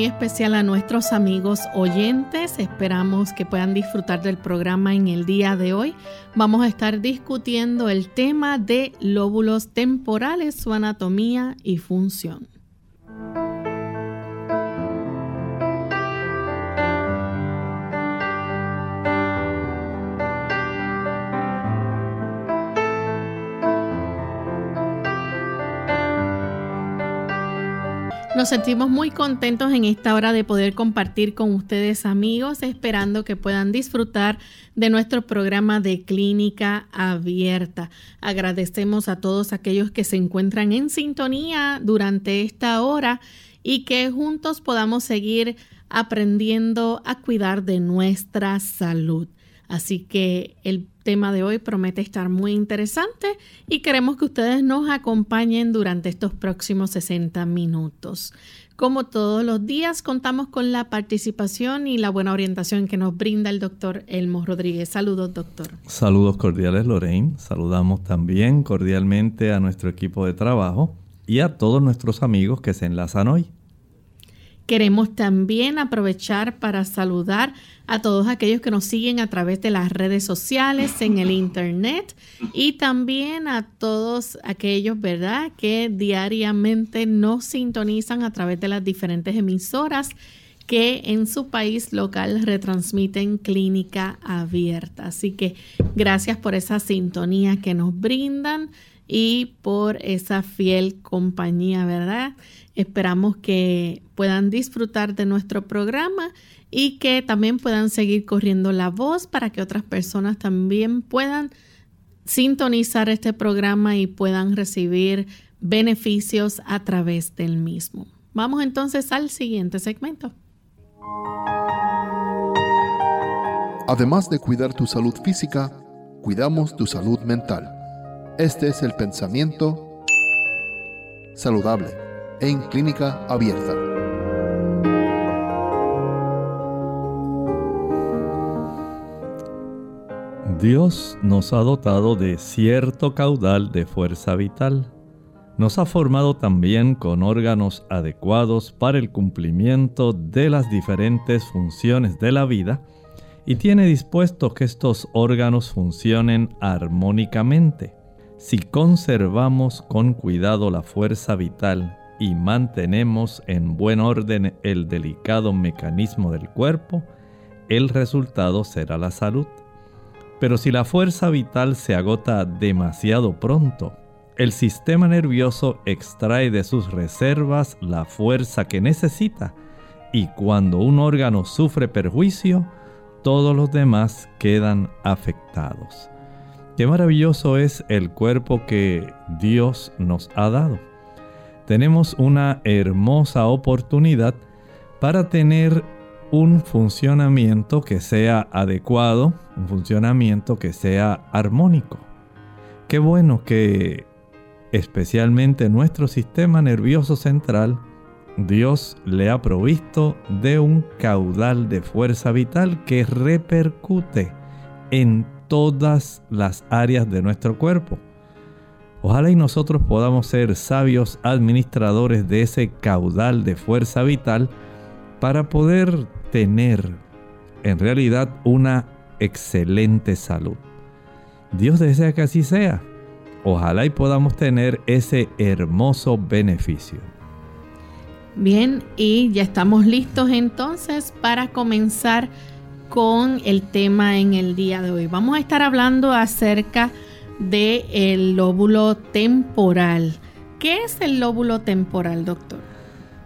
Muy especial a nuestros amigos oyentes. Esperamos que puedan disfrutar del programa en el día de hoy. Vamos a estar discutiendo el tema de lóbulos temporales, su anatomía y función. Nos sentimos muy contentos en esta hora de poder compartir con ustedes amigos, esperando que puedan disfrutar de nuestro programa de clínica abierta. Agradecemos a todos aquellos que se encuentran en sintonía durante esta hora y que juntos podamos seguir aprendiendo a cuidar de nuestra salud. Así que el tema de hoy promete estar muy interesante y queremos que ustedes nos acompañen durante estos próximos 60 minutos. Como todos los días, contamos con la participación y la buena orientación que nos brinda el doctor Elmo Rodríguez. Saludos, doctor. Saludos cordiales, Lorraine. Saludamos también cordialmente a nuestro equipo de trabajo y a todos nuestros amigos que se enlazan hoy. Queremos también aprovechar para saludar a todos aquellos que nos siguen a través de las redes sociales, en el internet y también a todos aquellos, ¿verdad?, que diariamente nos sintonizan a través de las diferentes emisoras que en su país local retransmiten clínica abierta. Así que gracias por esa sintonía que nos brindan y por esa fiel compañía, ¿verdad? Esperamos que puedan disfrutar de nuestro programa y que también puedan seguir corriendo la voz para que otras personas también puedan sintonizar este programa y puedan recibir beneficios a través del mismo. Vamos entonces al siguiente segmento. Además de cuidar tu salud física, cuidamos tu salud mental. Este es el pensamiento saludable en clínica abierta. Dios nos ha dotado de cierto caudal de fuerza vital. Nos ha formado también con órganos adecuados para el cumplimiento de las diferentes funciones de la vida y tiene dispuesto que estos órganos funcionen armónicamente. Si conservamos con cuidado la fuerza vital y mantenemos en buen orden el delicado mecanismo del cuerpo, el resultado será la salud. Pero si la fuerza vital se agota demasiado pronto, el sistema nervioso extrae de sus reservas la fuerza que necesita y cuando un órgano sufre perjuicio, todos los demás quedan afectados. Qué maravilloso es el cuerpo que Dios nos ha dado tenemos una hermosa oportunidad para tener un funcionamiento que sea adecuado, un funcionamiento que sea armónico. Qué bueno que especialmente nuestro sistema nervioso central, Dios le ha provisto de un caudal de fuerza vital que repercute en todas las áreas de nuestro cuerpo. Ojalá y nosotros podamos ser sabios administradores de ese caudal de fuerza vital para poder tener en realidad una excelente salud. Dios desea que así sea. Ojalá y podamos tener ese hermoso beneficio. Bien, y ya estamos listos entonces para comenzar con el tema en el día de hoy. Vamos a estar hablando acerca de del el lóbulo temporal. ¿Qué es el lóbulo temporal, doctor?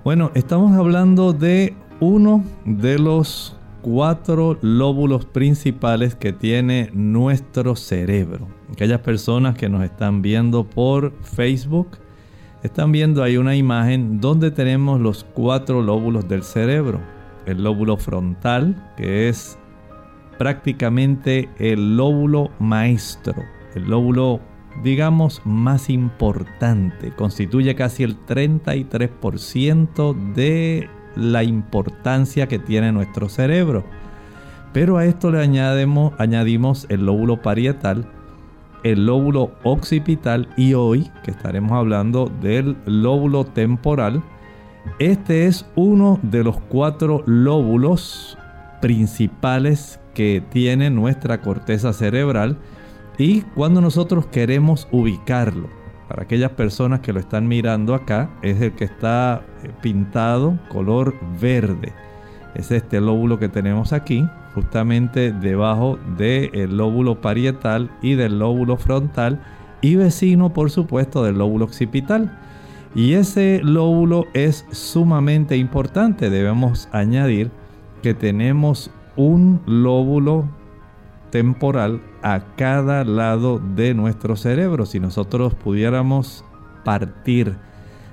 Bueno, estamos hablando de uno de los cuatro lóbulos principales que tiene nuestro cerebro. Aquellas personas que nos están viendo por Facebook, están viendo ahí una imagen donde tenemos los cuatro lóbulos del cerebro. El lóbulo frontal, que es prácticamente el lóbulo maestro, el lóbulo digamos más importante, constituye casi el 33% de la importancia que tiene nuestro cerebro. Pero a esto le añadimos, añadimos el lóbulo parietal, el lóbulo occipital y hoy que estaremos hablando del lóbulo temporal. Este es uno de los cuatro lóbulos principales que tiene nuestra corteza cerebral y cuando nosotros queremos ubicarlo, para aquellas personas que lo están mirando acá, es el que está eh, pintado color verde. Es este lóbulo que tenemos aquí, justamente debajo del lóbulo parietal y del lóbulo frontal y vecino por supuesto del lóbulo occipital. Y ese lóbulo es sumamente importante. Debemos añadir que tenemos un lóbulo temporal a cada lado de nuestro cerebro. Si nosotros pudiéramos partir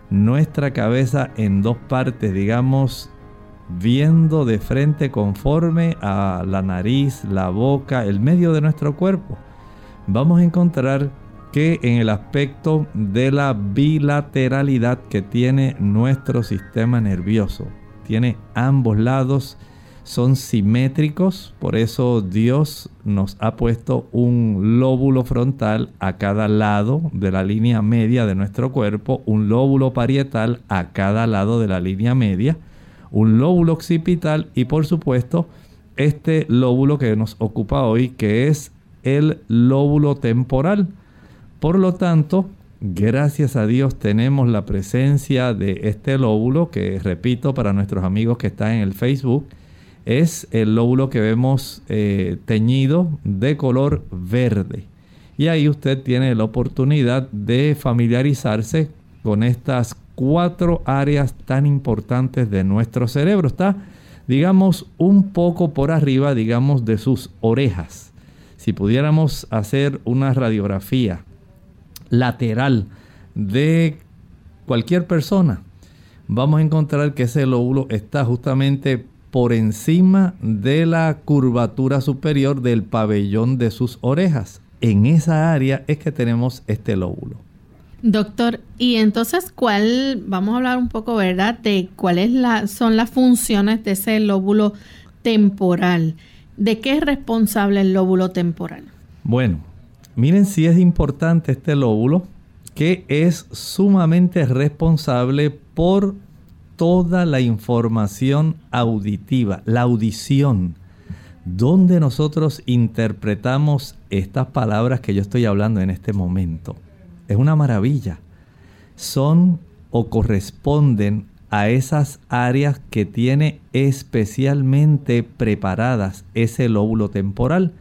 nuestra cabeza en dos partes, digamos, viendo de frente conforme a la nariz, la boca, el medio de nuestro cuerpo, vamos a encontrar que en el aspecto de la bilateralidad que tiene nuestro sistema nervioso, tiene ambos lados, son simétricos, por eso Dios nos ha puesto un lóbulo frontal a cada lado de la línea media de nuestro cuerpo, un lóbulo parietal a cada lado de la línea media, un lóbulo occipital y por supuesto este lóbulo que nos ocupa hoy que es el lóbulo temporal. Por lo tanto, gracias a Dios tenemos la presencia de este lóbulo que repito para nuestros amigos que están en el Facebook es el lóbulo que vemos eh, teñido de color verde. Y ahí usted tiene la oportunidad de familiarizarse con estas cuatro áreas tan importantes de nuestro cerebro. Está, digamos, un poco por arriba, digamos, de sus orejas. Si pudiéramos hacer una radiografía lateral de cualquier persona, vamos a encontrar que ese lóbulo está justamente por encima de la curvatura superior del pabellón de sus orejas. En esa área es que tenemos este lóbulo. Doctor, y entonces, ¿cuál, vamos a hablar un poco, ¿verdad?, de cuáles la, son las funciones de ese lóbulo temporal. ¿De qué es responsable el lóbulo temporal? Bueno, miren si es importante este lóbulo, que es sumamente responsable por toda la información auditiva, la audición, donde nosotros interpretamos estas palabras que yo estoy hablando en este momento. Es una maravilla. Son o corresponden a esas áreas que tiene especialmente preparadas ese lóbulo temporal.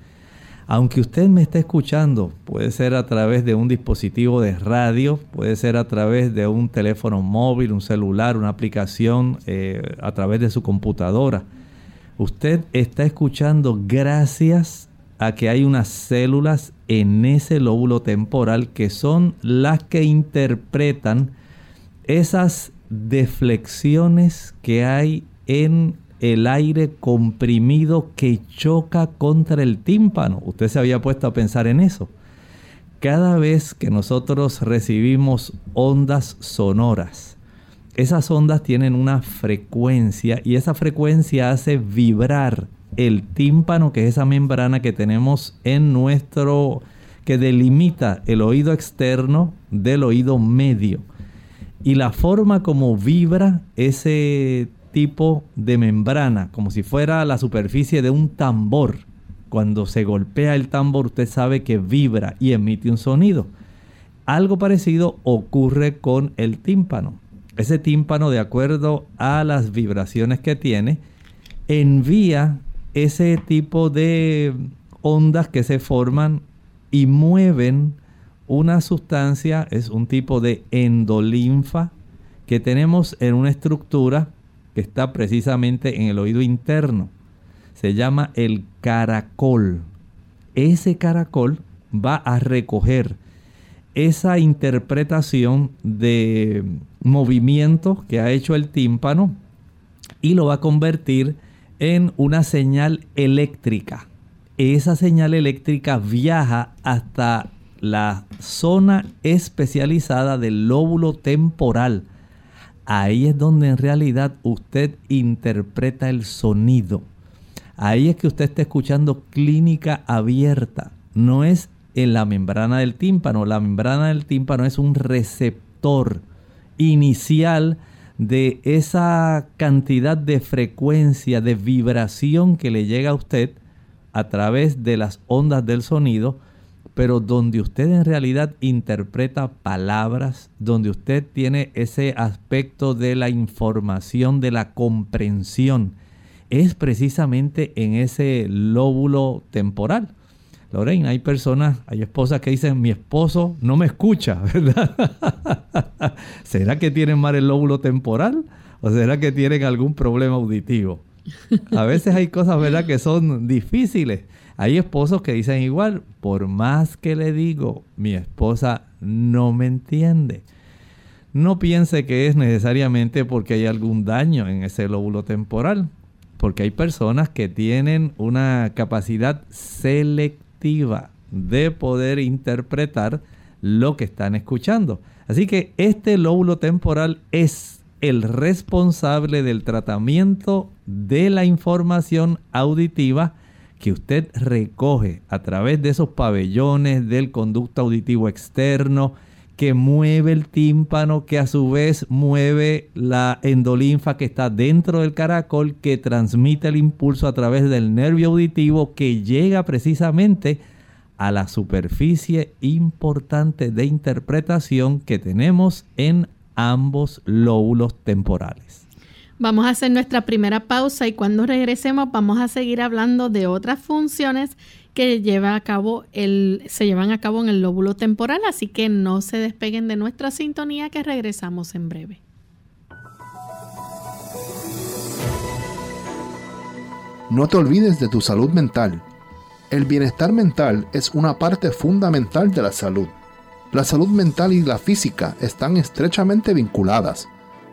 Aunque usted me esté escuchando, puede ser a través de un dispositivo de radio, puede ser a través de un teléfono móvil, un celular, una aplicación, eh, a través de su computadora. Usted está escuchando gracias a que hay unas células en ese lóbulo temporal que son las que interpretan esas deflexiones que hay en el aire comprimido que choca contra el tímpano. Usted se había puesto a pensar en eso. Cada vez que nosotros recibimos ondas sonoras, esas ondas tienen una frecuencia y esa frecuencia hace vibrar el tímpano, que es esa membrana que tenemos en nuestro, que delimita el oído externo del oído medio. Y la forma como vibra ese tipo de membrana, como si fuera la superficie de un tambor. Cuando se golpea el tambor, usted sabe que vibra y emite un sonido. Algo parecido ocurre con el tímpano. Ese tímpano, de acuerdo a las vibraciones que tiene, envía ese tipo de ondas que se forman y mueven una sustancia, es un tipo de endolinfa que tenemos en una estructura está precisamente en el oído interno. Se llama el caracol. Ese caracol va a recoger esa interpretación de movimiento que ha hecho el tímpano y lo va a convertir en una señal eléctrica. Esa señal eléctrica viaja hasta la zona especializada del lóbulo temporal. Ahí es donde en realidad usted interpreta el sonido. Ahí es que usted está escuchando clínica abierta. No es en la membrana del tímpano. La membrana del tímpano es un receptor inicial de esa cantidad de frecuencia, de vibración que le llega a usted a través de las ondas del sonido, pero donde usted en realidad interpreta palabras, donde usted tiene ese aspecto de la información, de la comprensión, es precisamente en ese lóbulo temporal. Lorraine, hay personas, hay esposas que dicen, mi esposo no me escucha, ¿verdad? ¿Será que tienen mal el lóbulo temporal? ¿O será que tienen algún problema auditivo? A veces hay cosas, ¿verdad?, que son difíciles. Hay esposos que dicen igual, por más que le digo, mi esposa no me entiende. No piense que es necesariamente porque hay algún daño en ese lóbulo temporal, porque hay personas que tienen una capacidad selectiva de poder interpretar lo que están escuchando. Así que este lóbulo temporal es el responsable del tratamiento de la información auditiva que usted recoge a través de esos pabellones del conducto auditivo externo, que mueve el tímpano, que a su vez mueve la endolinfa que está dentro del caracol, que transmite el impulso a través del nervio auditivo que llega precisamente a la superficie importante de interpretación que tenemos en ambos lóbulos temporales. Vamos a hacer nuestra primera pausa y cuando regresemos vamos a seguir hablando de otras funciones que lleva a cabo el, se llevan a cabo en el lóbulo temporal, así que no se despeguen de nuestra sintonía que regresamos en breve. No te olvides de tu salud mental. El bienestar mental es una parte fundamental de la salud. La salud mental y la física están estrechamente vinculadas,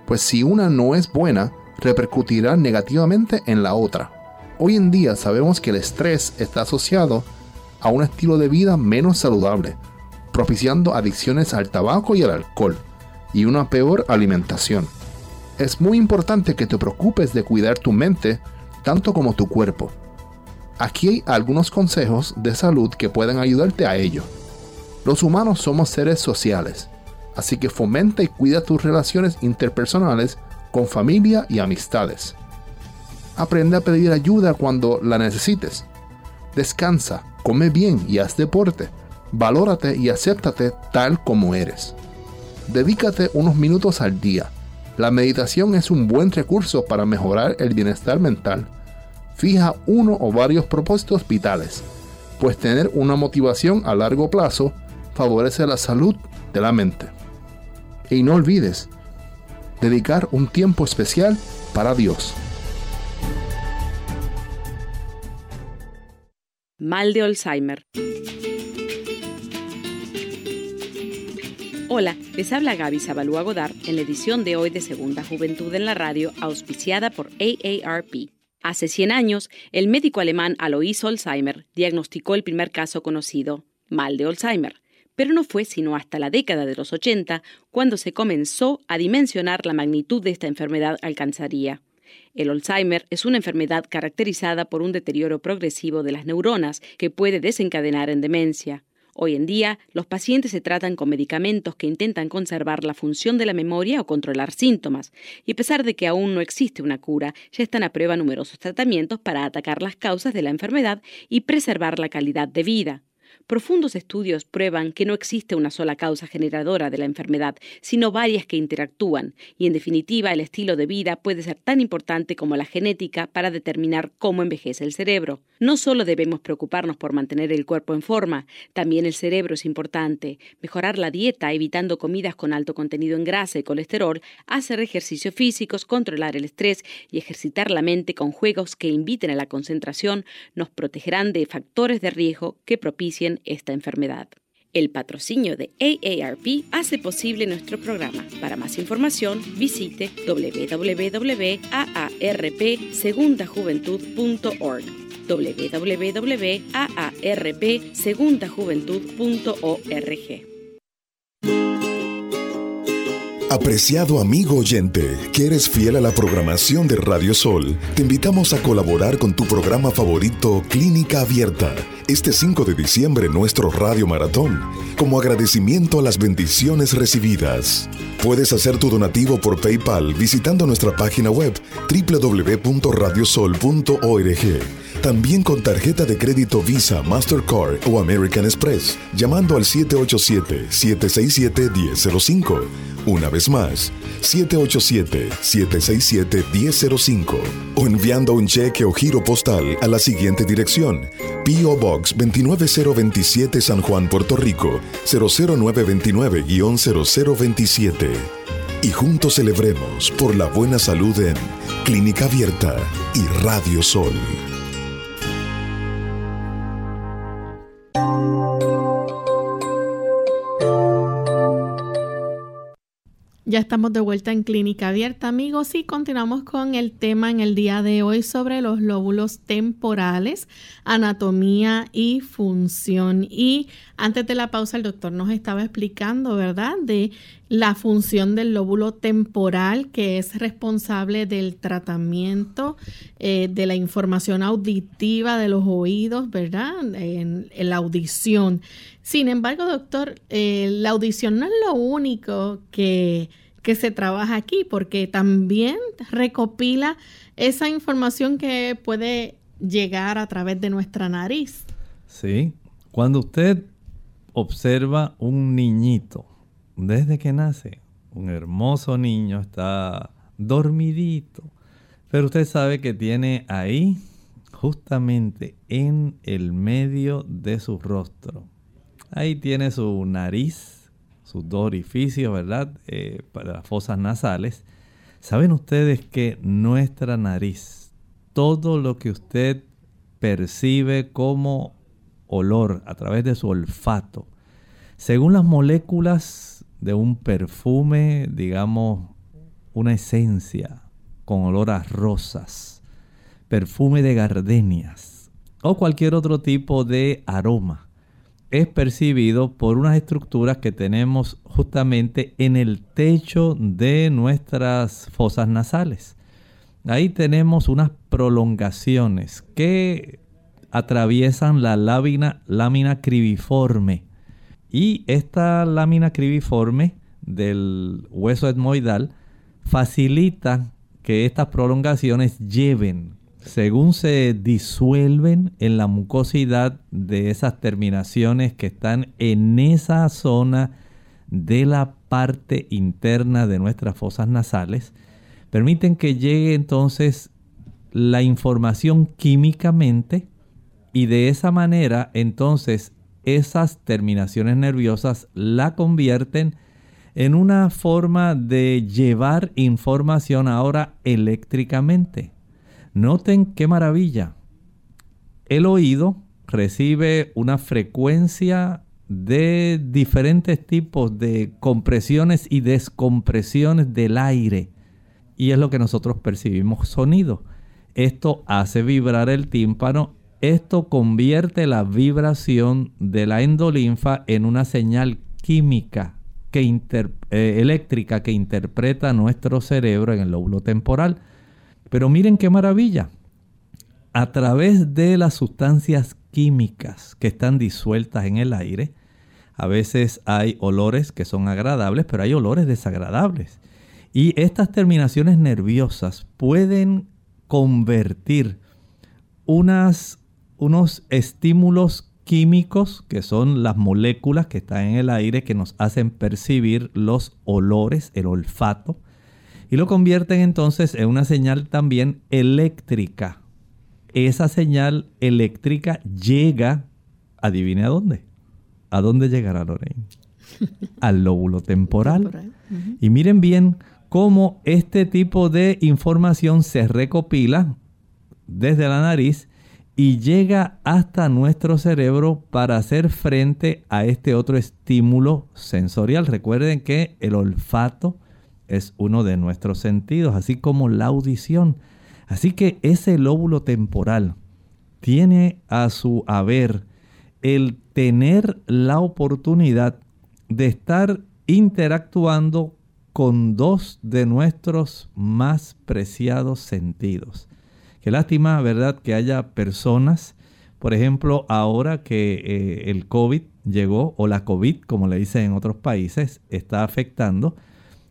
pues si una no es buena, repercutirá negativamente en la otra. Hoy en día sabemos que el estrés está asociado a un estilo de vida menos saludable, propiciando adicciones al tabaco y al alcohol, y una peor alimentación. Es muy importante que te preocupes de cuidar tu mente tanto como tu cuerpo. Aquí hay algunos consejos de salud que pueden ayudarte a ello. Los humanos somos seres sociales, así que fomenta y cuida tus relaciones interpersonales con familia y amistades. Aprende a pedir ayuda cuando la necesites. Descansa, come bien y haz deporte. Valórate y acéptate tal como eres. Dedícate unos minutos al día. La meditación es un buen recurso para mejorar el bienestar mental. Fija uno o varios propósitos vitales, pues tener una motivación a largo plazo favorece la salud de la mente. Y no olvides dedicar un tiempo especial para Dios. Mal de Alzheimer. Hola, les habla Gaby Zabalúa Godard en la edición de hoy de Segunda Juventud en la Radio, auspiciada por AARP. Hace 100 años, el médico alemán Alois Alzheimer diagnosticó el primer caso conocido, mal de Alzheimer, pero no fue sino hasta la década de los 80 cuando se comenzó a dimensionar la magnitud de esta enfermedad alcanzaría. El Alzheimer es una enfermedad caracterizada por un deterioro progresivo de las neuronas que puede desencadenar en demencia. Hoy en día, los pacientes se tratan con medicamentos que intentan conservar la función de la memoria o controlar síntomas, y a pesar de que aún no existe una cura, ya están a prueba numerosos tratamientos para atacar las causas de la enfermedad y preservar la calidad de vida. Profundos estudios prueban que no existe una sola causa generadora de la enfermedad, sino varias que interactúan, y en definitiva el estilo de vida puede ser tan importante como la genética para determinar cómo envejece el cerebro. No solo debemos preocuparnos por mantener el cuerpo en forma, también el cerebro es importante. Mejorar la dieta evitando comidas con alto contenido en grasa y colesterol, hacer ejercicios físicos, controlar el estrés y ejercitar la mente con juegos que inviten a la concentración nos protegerán de factores de riesgo que propicien esta enfermedad. El patrocinio de AARP hace posible nuestro programa. Para más información, visite www.aarpsegundajuventud.org www.aarpsegundajuventud.org Apreciado amigo oyente, que eres fiel a la programación de Radio Sol, te invitamos a colaborar con tu programa favorito Clínica Abierta este 5 de diciembre nuestro Radio Maratón, como agradecimiento a las bendiciones recibidas. Puedes hacer tu donativo por PayPal visitando nuestra página web www.radiosol.org. También con tarjeta de crédito Visa, Mastercard o American Express, llamando al 787-767-1005 una vez más, 787-767-1005 o enviando un cheque o giro postal a la siguiente dirección. P.O. Box 29027 San Juan, Puerto Rico 00929-0027. Y juntos celebremos por la buena salud en Clínica Abierta y Radio Sol. Ya estamos de vuelta en Clínica Abierta, amigos, y continuamos con el tema en el día de hoy sobre los lóbulos temporales, anatomía y función. Y antes de la pausa, el doctor nos estaba explicando, ¿verdad?, de la función del lóbulo temporal, que es responsable del tratamiento eh, de la información auditiva de los oídos, ¿verdad?, en, la audición. Sin embargo, doctor, eh, la audición no es lo único que, que se trabaja aquí, porque también recopila esa información que puede llegar a través de nuestra nariz. Sí, cuando usted observa un niñito desde que nace, un hermoso niño está dormidito, pero usted sabe que tiene ahí, justamente en el medio de su rostro, Ahí tiene su nariz, sus dos orificios, ¿verdad? Eh, para las fosas nasales. ¿Saben ustedes que nuestra nariz, todo lo que usted percibe como olor a través de su olfato, según las moléculas de un perfume, digamos, una esencia con olor a rosas, perfume de gardenias o cualquier otro tipo de aroma, es percibido por unas estructuras que tenemos justamente en el techo de nuestras fosas nasales. Ahí tenemos unas prolongaciones que atraviesan la lámina, lámina cribiforme. Y esta lámina cribiforme del hueso etmoidal facilita que estas prolongaciones lleven según se disuelven en la mucosidad de esas terminaciones que están en esa zona de la parte interna de nuestras fosas nasales, permiten que llegue entonces la información químicamente y de esa manera entonces esas terminaciones nerviosas la convierten en una forma de llevar información ahora eléctricamente. Noten qué maravilla. El oído recibe una frecuencia de diferentes tipos de compresiones y descompresiones del aire. Y es lo que nosotros percibimos sonido. Esto hace vibrar el tímpano. Esto convierte la vibración de la endolinfa en una señal química que eh, eléctrica que interpreta nuestro cerebro en el lóbulo temporal. Pero miren qué maravilla. A través de las sustancias químicas que están disueltas en el aire, a veces hay olores que son agradables, pero hay olores desagradables. Y estas terminaciones nerviosas pueden convertir unas, unos estímulos químicos, que son las moléculas que están en el aire que nos hacen percibir los olores, el olfato, y lo convierten entonces en una señal también eléctrica. Esa señal eléctrica llega, adivine a dónde. ¿A dónde llegará Lorraine? Al lóbulo temporal. Y miren bien cómo este tipo de información se recopila desde la nariz y llega hasta nuestro cerebro para hacer frente a este otro estímulo sensorial. Recuerden que el olfato es uno de nuestros sentidos, así como la audición. Así que ese lóbulo temporal tiene a su haber el tener la oportunidad de estar interactuando con dos de nuestros más preciados sentidos. Qué lástima, ¿verdad?, que haya personas, por ejemplo, ahora que eh, el COVID llegó, o la COVID, como le dicen en otros países, está afectando.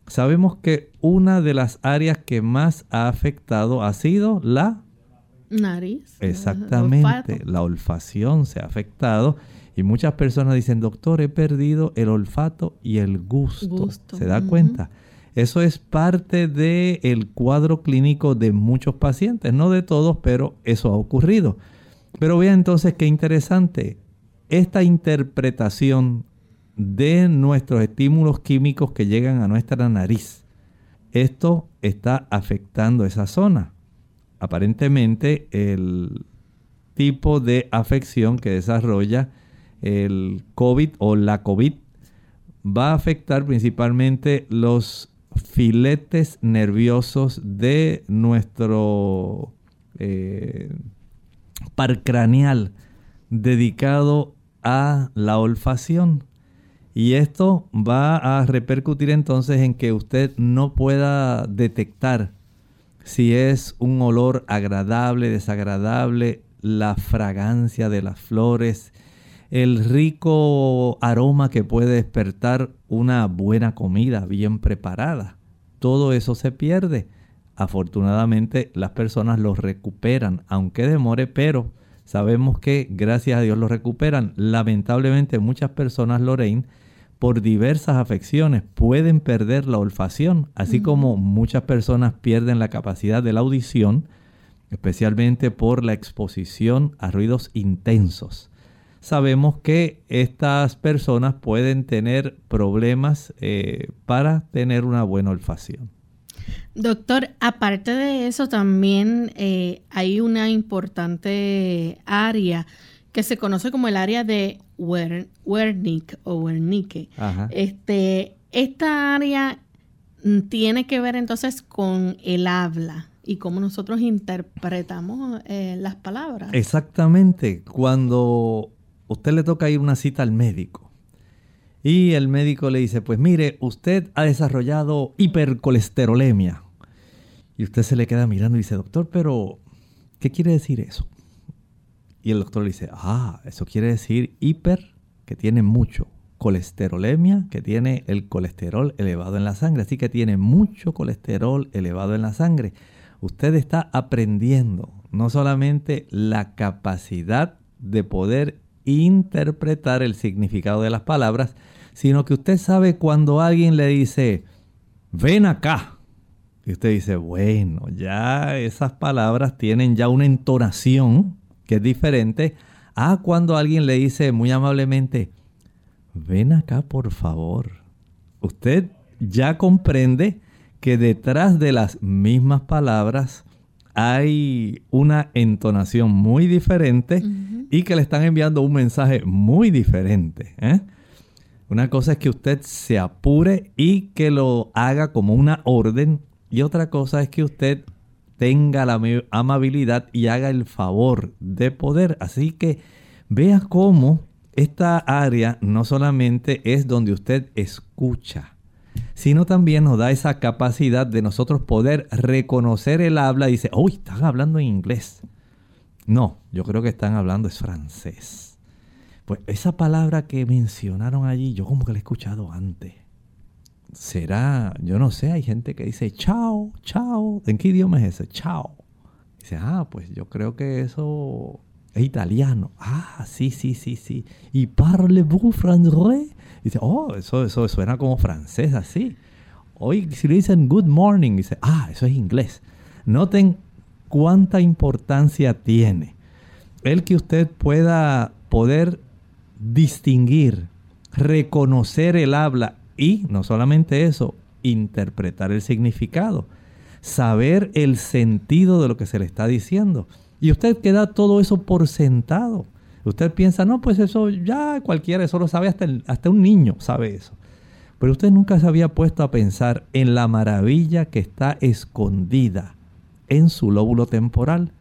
Sabemos que una de las áreas que más ha afectado ha sido la nariz. Exactamente, la olfacción se ha afectado. Y muchas personas dicen, doctor, he perdido el olfato y el gusto. ¿Se da cuenta? Eso es parte del cuadro clínico de muchos pacientes, no de todos, pero eso ha ocurrido. Pero vean entonces qué interesante, esta interpretación de nuestros estímulos químicos que llegan a nuestra nariz. Esto está afectando esa zona. Aparentemente el tipo de afección que desarrolla el COVID o la COVID va a afectar principalmente los filetes nerviosos de nuestro eh, par craneal dedicado a la olfacción. Y esto va a repercutir entonces en que usted no pueda detectar si es un olor agradable, desagradable, la fragancia de las flores, el rico aroma que puede despertar una buena comida bien preparada. Todo eso se pierde. Afortunadamente las personas lo recuperan, aunque demore, pero sabemos que gracias a Dios lo recuperan. Lamentablemente muchas personas, Lorraine, por diversas afecciones pueden perder la olfacción, así como muchas personas pierden la capacidad de la audición, especialmente por la exposición a ruidos intensos sabemos que estas personas pueden tener problemas eh, para tener una buena olfacción. Doctor, aparte de eso también eh, hay una importante área que se conoce como el área de Wernicke o Wernicke. Este, esta área mm, tiene que ver entonces con el habla y cómo nosotros interpretamos eh, las palabras. Exactamente. Cuando usted le toca ir una cita al médico. Y el médico le dice, pues mire, usted ha desarrollado hipercolesterolemia. Y usted se le queda mirando y dice, doctor, pero ¿qué quiere decir eso? Y el doctor le dice, ah, eso quiere decir hiper, que tiene mucho, colesterolemia, que tiene el colesterol elevado en la sangre. Así que tiene mucho colesterol elevado en la sangre. Usted está aprendiendo no solamente la capacidad de poder interpretar el significado de las palabras, sino que usted sabe cuando alguien le dice, ven acá. Y usted dice, bueno, ya esas palabras tienen ya una entonación que es diferente a cuando alguien le dice muy amablemente, ven acá por favor. Usted ya comprende que detrás de las mismas palabras hay una entonación muy diferente y que le están enviando un mensaje muy diferente. ¿eh? Una cosa es que usted se apure y que lo haga como una orden y otra cosa es que usted tenga la amabilidad y haga el favor de poder. Así que vea cómo esta área no solamente es donde usted escucha, sino también nos da esa capacidad de nosotros poder reconocer el habla dice, uy, están hablando en inglés. No, yo creo que están hablando es francés. Pues esa palabra que mencionaron allí, yo como que la he escuchado antes. Será, yo no sé, hay gente que dice chao, chao. ¿En qué idioma es ese? Chao. Dice, ah, pues yo creo que eso es italiano. Ah, sí, sí, sí, sí. ¿Y parlez-vous français? Dice, oh, eso, eso suena como francés así. Hoy si le dicen good morning, dice, ah, eso es inglés. Noten cuánta importancia tiene el que usted pueda poder distinguir, reconocer el habla y no solamente eso, interpretar el significado, saber el sentido de lo que se le está diciendo. Y usted queda todo eso por sentado. Usted piensa, no, pues eso ya cualquiera, eso lo sabe, hasta, hasta un niño sabe eso. Pero usted nunca se había puesto a pensar en la maravilla que está escondida en su lóbulo temporal.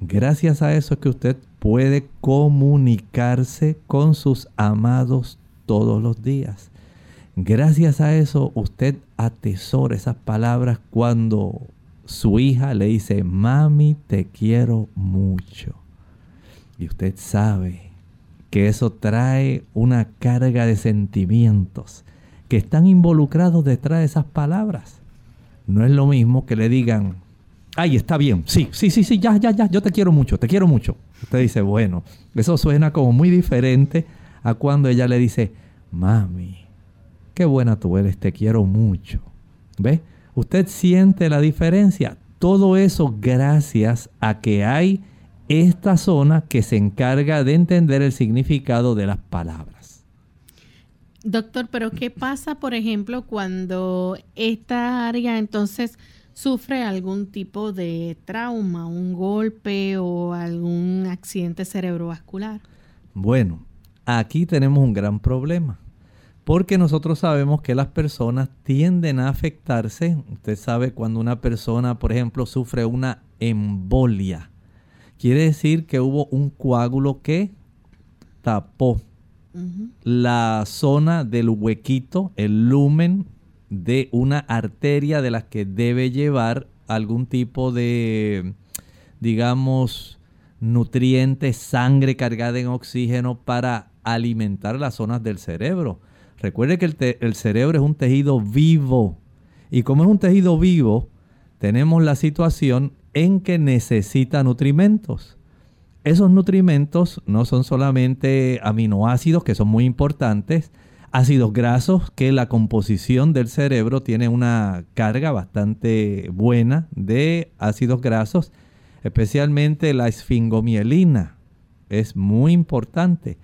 Gracias a eso es que usted puede comunicarse con sus amados todos los días. Gracias a eso usted atesora esas palabras cuando su hija le dice, mami, te quiero mucho. Y usted sabe que eso trae una carga de sentimientos que están involucrados detrás de esas palabras. No es lo mismo que le digan, ay, está bien, sí, sí, sí, sí, ya, ya, ya, yo te quiero mucho, te quiero mucho. Usted dice, bueno, eso suena como muy diferente a cuando ella le dice, mami, qué buena tú eres, te quiero mucho. ¿Ve? Usted siente la diferencia. Todo eso gracias a que hay esta zona que se encarga de entender el significado de las palabras. Doctor, pero ¿qué pasa, por ejemplo, cuando esta área entonces sufre algún tipo de trauma, un golpe o algún accidente cerebrovascular? Bueno, aquí tenemos un gran problema. Porque nosotros sabemos que las personas tienden a afectarse. Usted sabe cuando una persona, por ejemplo, sufre una embolia. Quiere decir que hubo un coágulo que tapó la zona del huequito, el lumen de una arteria de la que debe llevar algún tipo de, digamos, nutrientes, sangre cargada en oxígeno para alimentar las zonas del cerebro. Recuerde que el, cerebro es un tejido vivo. Y como es un tejido vivo, tenemos la situación en que necesita nutrimentos. Esos nutrimentos no son solamente aminoácidos, que son muy importantes, ácidos grasos, que la composición del cerebro tiene una carga bastante buena de ácidos grasos, especialmente la esfingomielina. Es muy importante.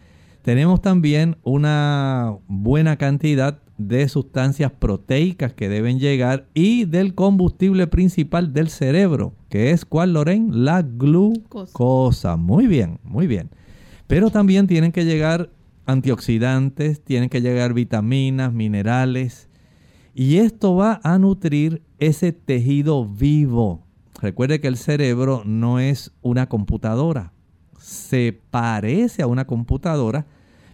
Tenemos también una buena cantidad de sustancias proteicas que deben llegar y del combustible principal del cerebro, que es cuál, Lorraine? La glucosa. Muy bien, muy bien. Pero también tienen que llegar antioxidantes, tienen que llegar vitaminas, minerales. Y esto va a nutrir ese tejido vivo. Recuerde que el cerebro no es una computadora. Se parece a una computadora,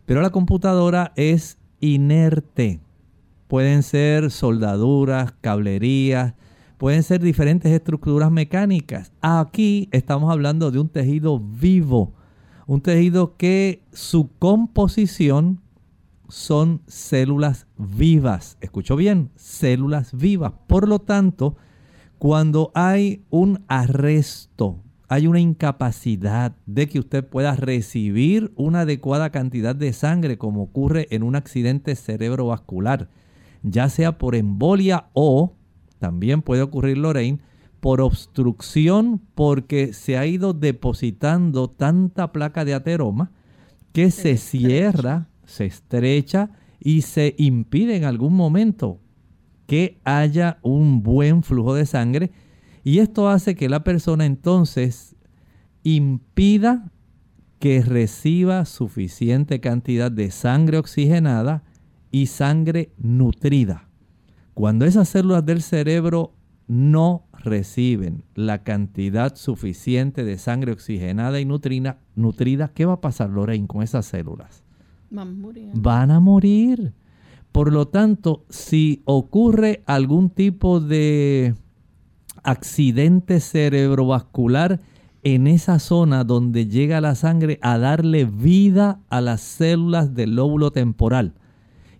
pero la computadora es inerte. Pueden ser soldaduras, cablerías, pueden ser diferentes estructuras mecánicas. Aquí estamos hablando de un tejido vivo, un tejido que su composición son células vivas. ¿Escuchó bien? Células vivas. Por lo tanto, cuando hay un arresto hay una incapacidad de que usted pueda recibir una adecuada cantidad de sangre como ocurre en un accidente cerebrovascular, ya sea por embolia o, también puede ocurrir Lorraine, por obstrucción porque se ha ido depositando tanta placa de ateroma que se, cierra, se estrecha y se impide en algún momento que haya un buen flujo de sangre y esto hace que la persona entonces impida que reciba suficiente cantidad de sangre oxigenada y sangre nutrida. Cuando esas células del cerebro no reciben la cantidad suficiente de sangre oxigenada y nutrida, ¿qué va a pasar, Lorraine, con esas células? Van a morir. Van a morir. Por lo tanto, si ocurre algún tipo de accidente cerebrovascular en esa zona donde llega la sangre a darle vida a las células del lóbulo temporal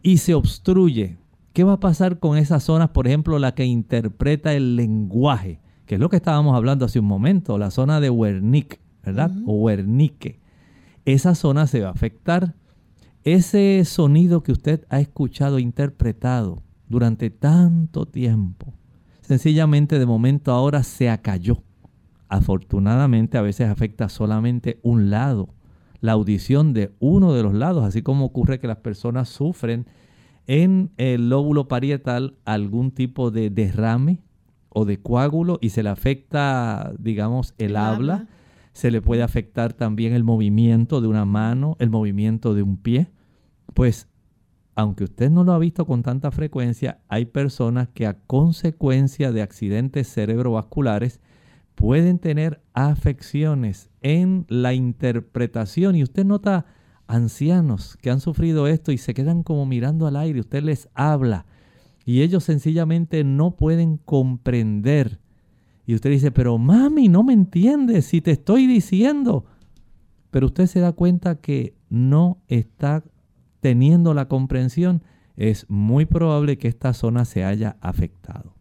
y se obstruye. ¿Qué va a pasar con esas zonas, por ejemplo, la que interpreta el lenguaje? Que es lo que estábamos hablando hace un momento, la zona de Wernicke, ¿verdad? O Wernicke. Esa zona se va a afectar. Ese sonido que usted ha escuchado, interpretado durante tanto tiempo, sencillamente de momento ahora se acalló. Afortunadamente a veces afecta solamente un lado, la audición de uno de los lados, así como ocurre que las personas sufren en el lóbulo parietal algún tipo de derrame o de coágulo y se le afecta, digamos, el, habla. se le puede afectar también el movimiento de una mano, el movimiento de un pie. Pues, aunque usted no lo ha visto con tanta frecuencia, hay personas que a consecuencia de accidentes cerebrovasculares pueden tener afecciones en la interpretación. Y usted nota ancianos que han sufrido esto y se quedan como mirando al aire, usted les habla y ellos sencillamente no pueden comprender. Y usted dice, pero mami, no me entiendes si te estoy diciendo. Pero usted se da cuenta que no está teniendo la comprensión. Es muy probable que esta zona se haya afectado.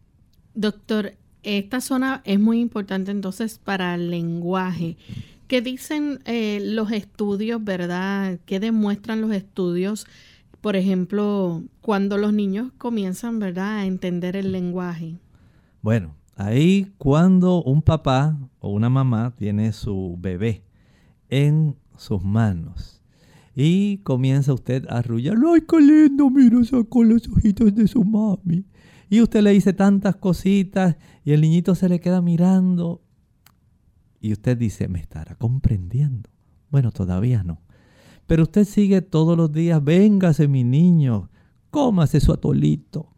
Doctor, esta zona es muy importante entonces para el lenguaje. ¿Qué dicen eh, los estudios, verdad? ¿Qué demuestran los estudios? Por ejemplo, cuando los niños comienzan, ¿verdad?, a entender el lenguaje. Bueno, ahí cuando un papá o una mamá tiene su bebé en sus manos y comienza usted a arrullar, ¡ay, qué lindo! Mira, sacó los ojitos de su mami. Y usted le dice tantas cositas y el niñito se le queda mirando y usted dice, me estará comprendiendo. Bueno, todavía no. Pero usted sigue todos los días, véngase mi niño, cómase su atolito,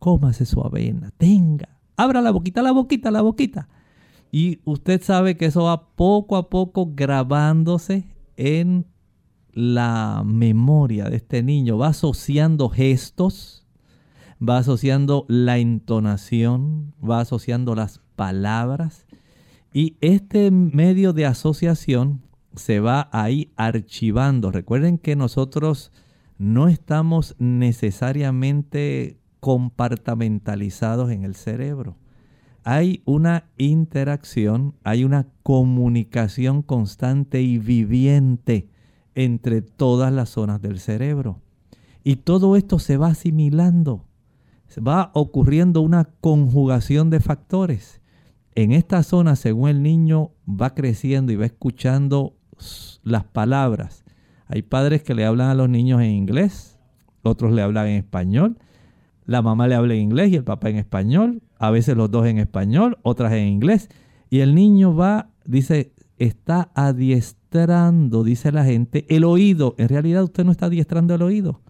cómase su avena, tenga, abra la boquita, la boquita, la boquita. Y usted sabe que eso va poco a poco grabándose en la memoria de este niño, va asociando gestos, va asociando la entonación, va asociando las palabras y este medio de asociación se va ahí archivando. Recuerden que nosotros no estamos necesariamente compartamentalizados en el cerebro. Hay una interacción, hay una comunicación constante y viviente entre todas las zonas del cerebro. Y todo esto se va asimilando. Va ocurriendo una conjugación de factores en esta zona, según el niño va creciendo y va escuchando las palabras, hay padres que le hablan a los niños en inglés, otros le hablan en español, la mamá le habla en inglés y el papá en español, a veces los dos en español, otras en inglés, y el niño va, dice, está adiestrando, dice la gente, el oído. En realidad usted no está adiestrando el oído.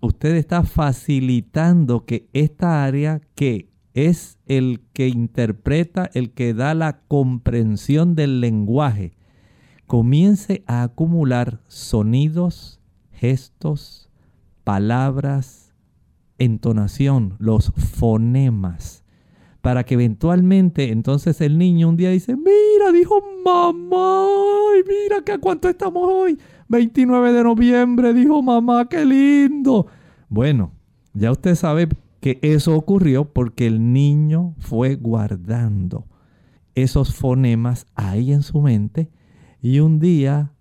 Usted está facilitando que esta área que es el que interpreta, el que da la comprensión del lenguaje, comience a acumular sonidos, gestos, palabras, entonación, los fonemas, para que eventualmente entonces el niño un día dice, mira, dijo mamá, mira que a cuánto estamos hoy, 29 de noviembre, dijo mamá, qué lindo. Bueno, ya usted sabe que eso ocurrió porque el niño fue guardando esos fonemas ahí en su mente y un día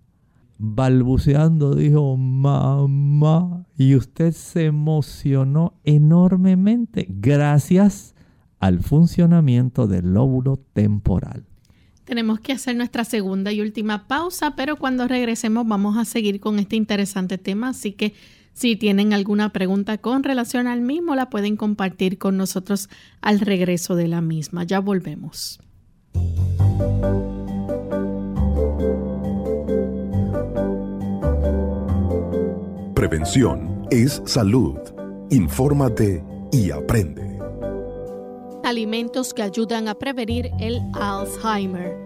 balbuceando dijo mamá y usted se emocionó enormemente gracias al funcionamiento del lóbulo temporal. Tenemos que hacer nuestra segunda y última pausa, pero cuando regresemos vamos a seguir con este interesante tema, así que si tienen alguna pregunta con relación al mismo, la pueden compartir con nosotros al regreso de la misma. Ya volvemos. Prevención es salud. Infórmate y aprende. Alimentos que ayudan a prevenir el Alzheimer.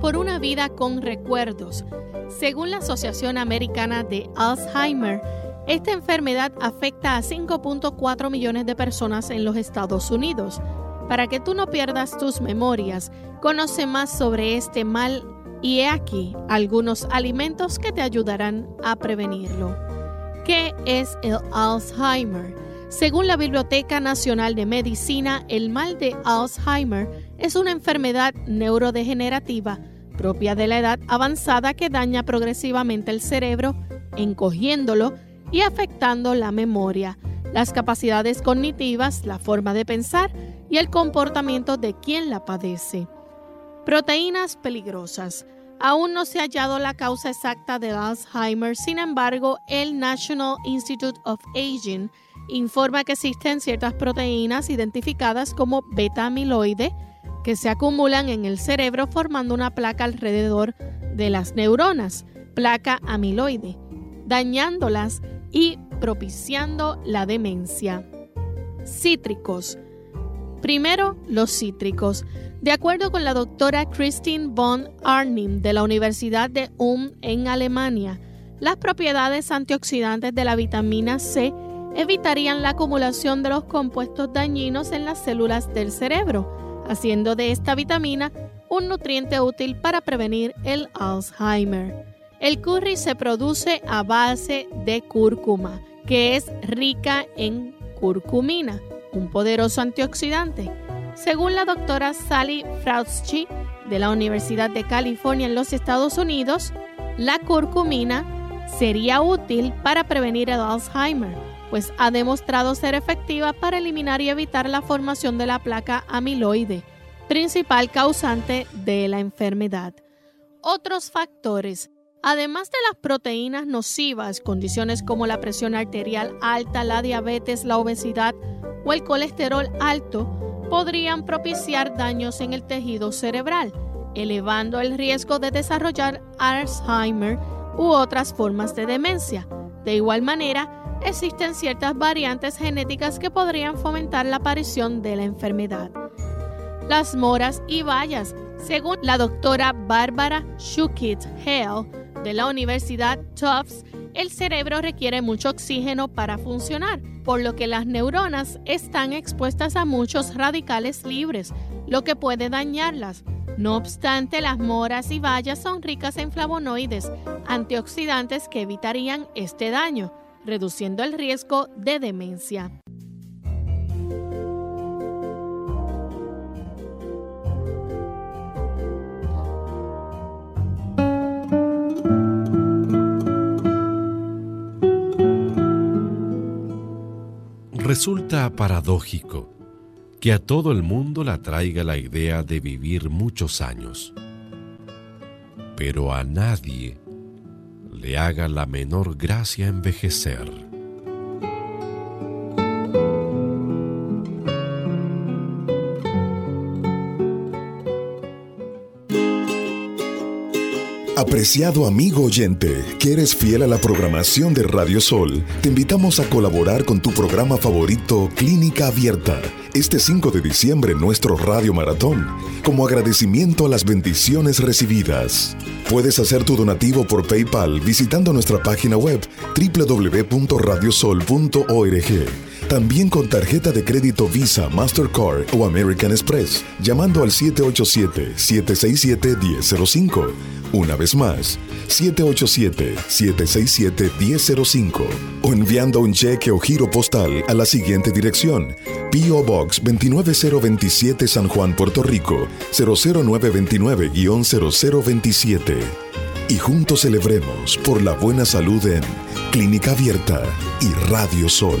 Por una vida con recuerdos. Según la Asociación Americana de Alzheimer, esta enfermedad afecta a 5.4 millones de personas en los Estados Unidos. Para que tú no pierdas tus memorias, conoce más sobre este mal y he aquí algunos alimentos que te ayudarán a prevenirlo. ¿Qué es el Alzheimer? Según la Biblioteca Nacional de Medicina, el mal de Alzheimer es una enfermedad neurodegenerativa propia de la edad avanzada que daña progresivamente el cerebro, encogiéndolo y afectando la memoria, las capacidades cognitivas, la forma de pensar y el comportamiento de quien la padece. Proteínas peligrosas. Aún no se ha hallado la causa exacta de Alzheimer, sin embargo, el National Institute of Aging informa que existen ciertas proteínas identificadas como beta amiloide que se acumulan en el cerebro formando una placa alrededor de las neuronas, placa amiloide, dañándolas y propiciando la demencia. Cítricos. Primero, los cítricos. De acuerdo con la doctora Christine von Arnim de la Universidad de Ulm en Alemania, las propiedades antioxidantes de la vitamina C evitarían la acumulación de los compuestos dañinos en las células del cerebro, haciendo de esta vitamina un nutriente útil para prevenir el Alzheimer. El curry se produce a base de cúrcuma, que es rica en curcumina, un poderoso antioxidante. Según la doctora Sally Frautschi de la Universidad de California en los Estados Unidos, la curcumina sería útil para prevenir el Alzheimer, pues ha demostrado ser efectiva para eliminar y evitar la formación de la placa amiloide, principal causante de la enfermedad. Otros factores Además de las proteínas nocivas, condiciones como la presión arterial alta, la diabetes, la obesidad o el colesterol alto podrían propiciar daños en el tejido cerebral, elevando el riesgo de desarrollar Alzheimer u otras formas de demencia. De igual manera, existen ciertas variantes genéticas que podrían fomentar la aparición de la enfermedad. Las moras y bayas, según la doctora Bárbara Shukit Hale, de la Universidad Tufts, el cerebro requiere mucho oxígeno para funcionar, por lo que las neuronas están expuestas a muchos radicales libres, lo que puede dañarlas. No obstante, las moras y bayas son ricas en flavonoides, antioxidantes que evitarían este daño, reduciendo el riesgo de demencia. Resulta paradójico que a todo el mundo la traiga la idea de vivir muchos años, pero a nadie le haga la menor gracia envejecer. Apreciado amigo oyente, que eres fiel a la programación de Radio Sol, te invitamos a colaborar con tu programa favorito Clínica Abierta este 5 de diciembre en nuestro Radio Maratón, como agradecimiento a las bendiciones recibidas. Puedes hacer tu donativo por PayPal visitando nuestra página web www.radiosol.org también con tarjeta de crédito Visa, Mastercard o American Express, llamando al 787-767-1005. Una vez más, 787-767-1005. O enviando un cheque o giro postal a la siguiente dirección. P.O. Box 29027 San Juan, Puerto Rico, 00929-0027. Y juntos celebremos por la buena salud en Clínica Abierta y Radio Sol.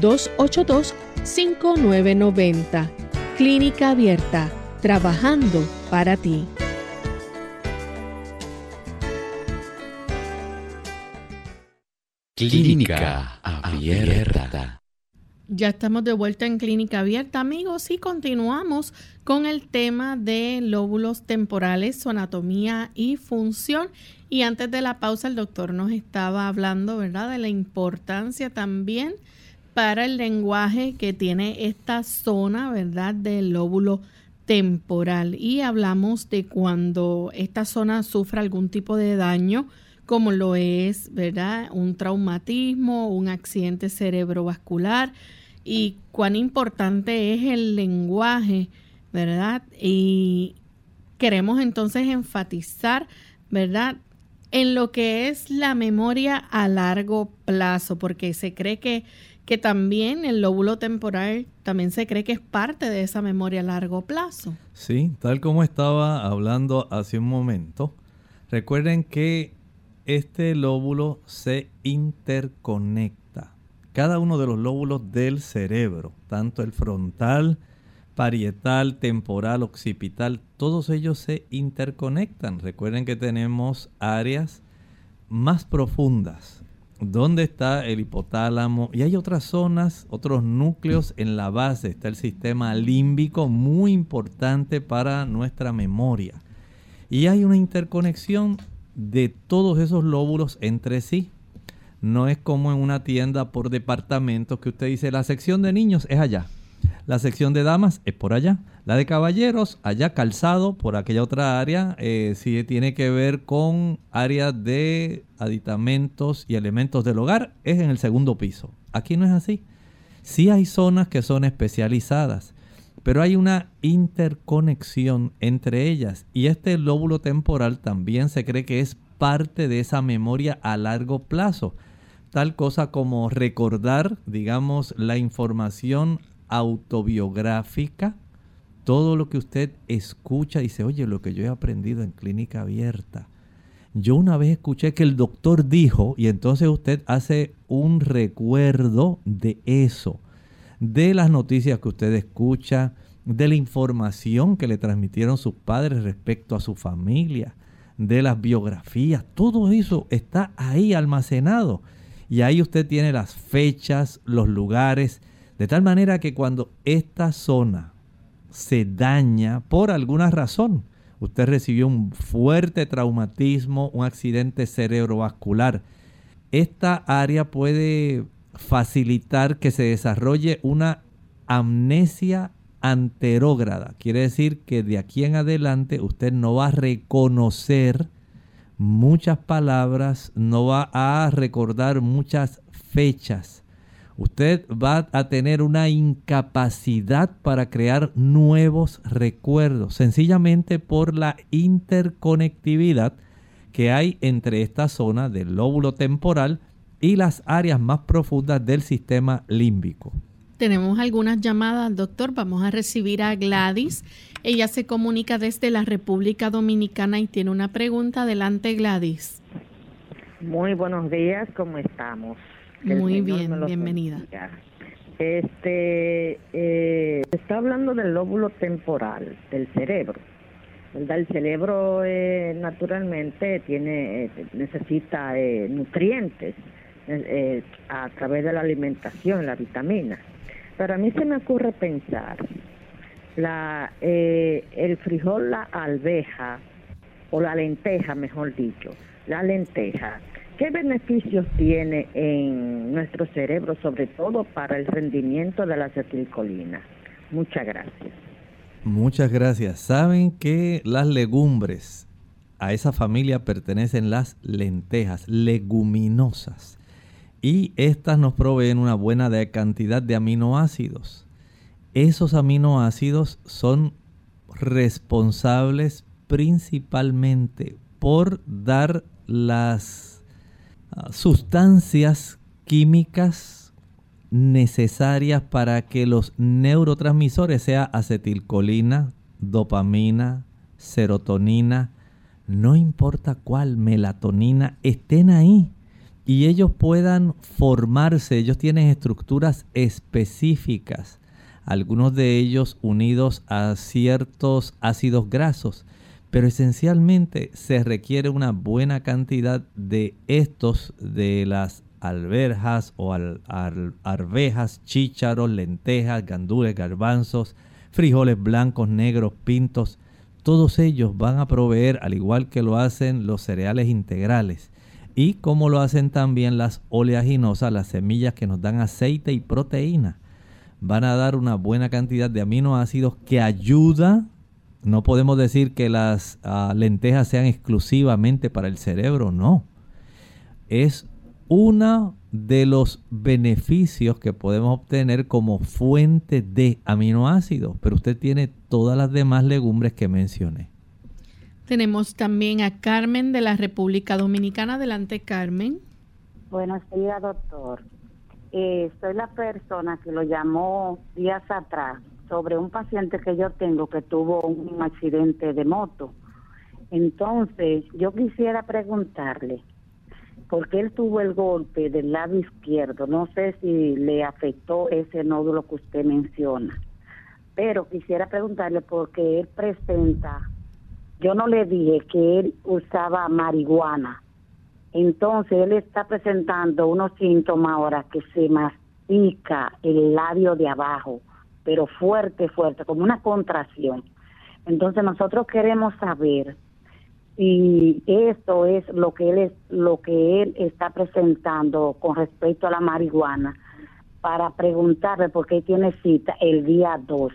282-5990. Clínica Abierta, trabajando para ti. Clínica Abierta. Ya estamos de vuelta en Clínica Abierta, amigos, y continuamos con el tema de lóbulos temporales, su anatomía y función. Y antes de la pausa, el doctor nos estaba hablando, ¿verdad?, de la importancia también para el lenguaje que tiene esta zona, ¿verdad?, del lóbulo temporal. Y hablamos de cuando esta zona sufre algún tipo de daño, como lo es, ¿verdad?, un traumatismo, un accidente cerebrovascular, y cuán importante es el lenguaje, ¿verdad? Y queremos entonces enfatizar, ¿verdad?, en lo que es la memoria a largo plazo, porque se cree que, que también el lóbulo temporal también se cree que es parte de esa memoria a largo plazo. Sí, tal como estaba hablando hace un momento, recuerden que este lóbulo se interconecta. Cada uno de los lóbulos del cerebro, tanto el frontal, parietal, temporal, occipital, todos ellos se interconectan. Recuerden que tenemos áreas más profundas, donde está el hipotálamo y hay otras zonas, otros núcleos en la base. Está el sistema límbico, muy importante para nuestra memoria. Y hay una interconexión de todos esos lóbulos entre sí. No es como en una tienda por departamentos que usted dice, la sección de niños es allá la sección de damas es por allá. La de caballeros, allá calzado, por aquella otra área, eh, si tiene que ver con áreas de aditamentos y elementos del hogar, es en el segundo piso. Aquí no es así. Sí hay zonas que son especializadas, pero hay una interconexión entre ellas y este lóbulo temporal también se cree que es parte de esa memoria a largo plazo. Tal cosa como recordar, digamos, la información autobiográfica, todo lo que usted escucha, dice, oye, lo que yo he aprendido en clínica abierta. Yo una vez escuché que el doctor dijo, y entonces usted hace un recuerdo de eso, de las noticias que usted escucha, de la información que le transmitieron sus padres respecto a su familia, de las biografías, todo eso está ahí almacenado. Y ahí usted tiene las fechas, los lugares, de tal manera que cuando esta zona se daña por alguna razón, usted recibió un fuerte traumatismo, un accidente cerebrovascular, esta área puede facilitar que se desarrolle una amnesia anterógrada. Quiere decir que de aquí en adelante usted no va a reconocer muchas palabras, no va a recordar muchas fechas usted va a tener una incapacidad para crear nuevos recuerdos, sencillamente por la interconectividad que hay entre esta zona del lóbulo temporal y las áreas más profundas del sistema límbico. Tenemos algunas llamadas, doctor. Vamos a recibir a Gladys. Ella se comunica desde la República Dominicana y tiene una pregunta. Adelante, Gladys. Muy buenos días, ¿cómo estamos? Muy bien, bienvenida. Este, eh, está hablando del lóbulo temporal del cerebro. ¿verdad? El cerebro eh, naturalmente tiene eh, necesita eh, nutrientes a través de la alimentación, la vitamina. Pero a mí se me ocurre pensar la el frijol, la alveja o la lenteja, mejor dicho, la lenteja ¿Qué beneficios tiene en nuestro cerebro, sobre todo para el rendimiento de la acetilcolina? Muchas gracias. Muchas gracias. Saben que las legumbres, a esa familia pertenecen las lentejas, leguminosas. Y estas nos proveen una buena cantidad de aminoácidos. Esos aminoácidos son responsables principalmente por dar las sustancias químicas necesarias para que los neurotransmisores, sea acetilcolina, dopamina, serotonina, no importa cuál, melatonina, estén ahí y ellos puedan formarse. Ellos tienen estructuras específicas, algunos de ellos unidos a ciertos ácidos grasos pero esencialmente se requiere una buena cantidad de estos de las alberjas o arvejas, chícharos, lentejas, gandules, garbanzos, frijoles blancos, negros, pintos. Todos ellos van a proveer, al igual que lo hacen los cereales integrales y como lo hacen también las oleaginosas, las semillas que nos dan aceite y proteína, van a dar una buena cantidad de aminoácidos que ayuda no podemos decir que las ah, lentejas sean exclusivamente para el cerebro, no. Es uno de los beneficios que podemos obtener como fuente de aminoácidos, pero usted tiene todas las demás legumbres que mencioné. Tenemos también a Carmen de la República Dominicana. Adelante, Carmen. Buenos días, doctor. Eh, soy la persona que lo llamó días atrás sobre un paciente que yo tengo que tuvo un accidente de moto. Entonces, yo quisiera preguntarle, porque él tuvo el golpe del lado izquierdo, no sé si le afectó ese nódulo que usted menciona, pero quisiera preguntarle porque él presenta yo no le dije que él usaba marihuana. Entonces él está presentando unos síntomas ahora que se mastica el labio de abajo, pero fuerte, fuerte, como una contracción. Entonces nosotros queremos saber si esto es lo que él es, lo que él está presentando con respecto a la marihuana para preguntarle por qué tiene cita el día 2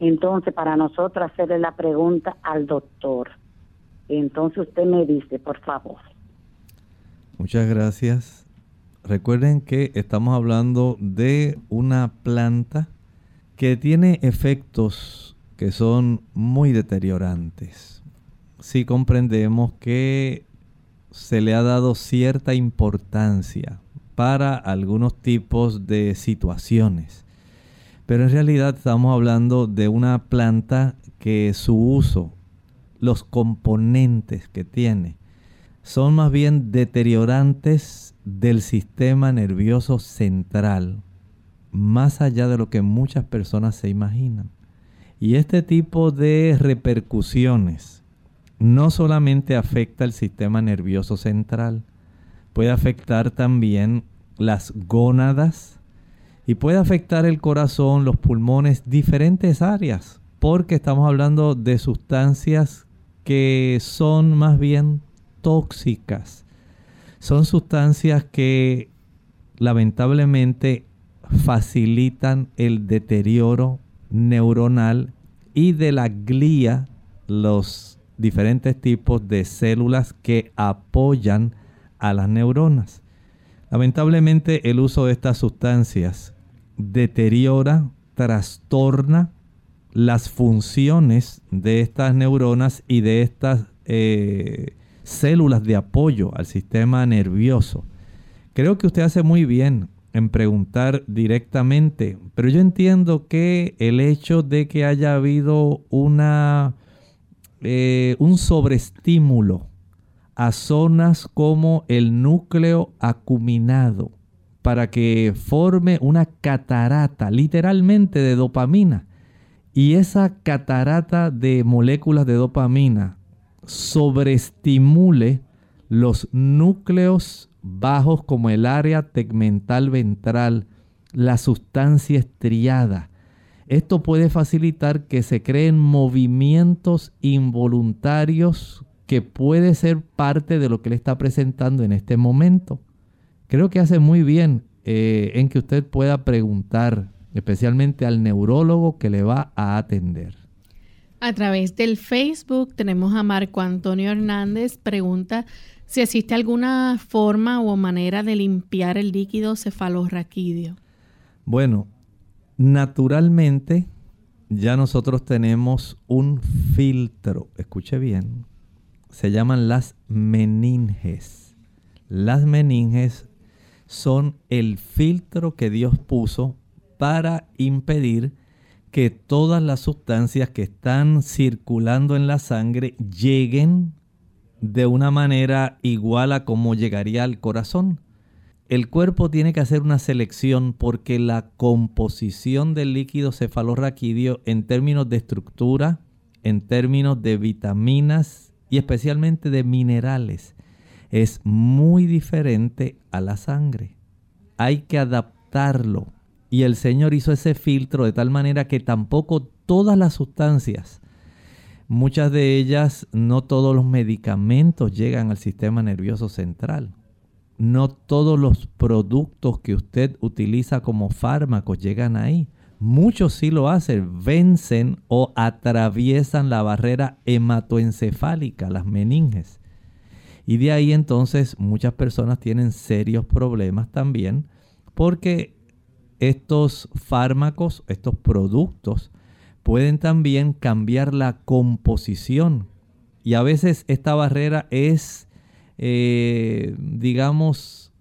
entonces, para nosotros hacerle la pregunta al doctor. Entonces usted me dice, por favor. Muchas gracias. Recuerden que estamos hablando de una planta que tiene efectos que son muy deteriorantes. Si comprendemos que se le ha dado cierta importancia para algunos tipos de situaciones pero en realidad estamos hablando de una planta que su uso, los componentes que tiene, son más bien deteriorantes del sistema nervioso central, más allá de lo que muchas personas se imaginan. Y este tipo de repercusiones no solamente afecta el sistema nervioso central, puede afectar también las gónadas, y puede afectar el corazón, los pulmones, diferentes áreas, porque estamos hablando de sustancias que son más bien tóxicas. Son sustancias que lamentablemente facilitan el deterioro neuronal y de la glía, los diferentes tipos de células que apoyan a las neuronas. Lamentablemente el uso de estas sustancias deteriora, trastorna las funciones de estas neuronas y de estas eh, células de apoyo al sistema nervioso. Creo que usted hace muy bien en preguntar directamente, pero yo entiendo que el hecho de que haya habido una, eh, un sobreestímulo a zonas como el núcleo acuminado, para que forme una catarata, literalmente de dopamina. Y esa catarata de moléculas de dopamina sobreestimule los núcleos bajos como el área tegmental ventral, la sustancia estriada. Esto puede facilitar que se creen movimientos involuntarios que puede ser parte de lo que le está presentando en este momento. Creo que hace muy bien eh, en que usted pueda preguntar, especialmente al neurólogo que le va a atender. A través del Facebook tenemos a Marco Antonio Hernández, pregunta si existe alguna forma o manera de limpiar el líquido cefalorraquídeo. Bueno, naturalmente ya nosotros tenemos un filtro, escuche bien, se llaman las meninges. Las meninges son el filtro que Dios puso para impedir que todas las sustancias que están circulando en la sangre lleguen de una manera igual a como llegaría al corazón. El cuerpo tiene que hacer una selección porque la composición del líquido cefalorraquídeo en términos de estructura, en términos de vitaminas y especialmente de minerales es muy diferente a la sangre. Hay que adaptarlo. Y el Señor hizo ese filtro de tal manera que tampoco todas las sustancias, muchas de ellas, no todos los medicamentos llegan al sistema nervioso central. No todos los productos que usted utiliza como fármacos llegan ahí. Muchos sí lo hacen, vencen o atraviesan la barrera hematoencefálica, las meninges. Y de ahí entonces muchas personas tienen serios problemas también porque estos fármacos, estos productos, pueden también cambiar la composición Y a veces esta barrera es, eh, digamos,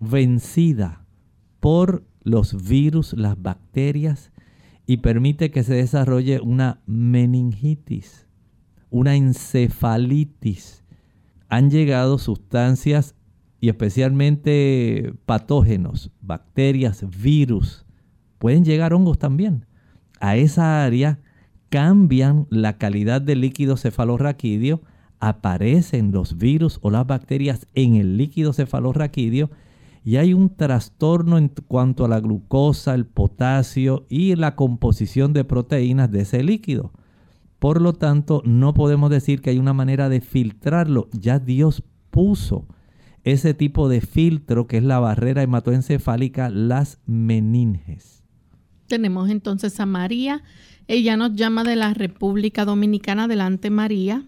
vencida por los virus, las bacterias, y permite que se desarrolle una meningitis, una encefalitis. Han llegado sustancias y especialmente patógenos, bacterias, virus, pueden llegar hongos también. A esa área cambian la calidad del líquido cefalorraquídeo, aparecen los virus o las bacterias en el líquido cefalorraquídeo y hay un trastorno en cuanto a la glucosa, el potasio y la composición de proteínas de ese líquido. Por lo tanto, no podemos decir que hay una manera de filtrarlo. Ya Dios puso ese tipo de filtro que es la barrera hematoencefálica, las meninges. Tenemos entonces a María. Ella nos llama de la República Dominicana. Adelante, María.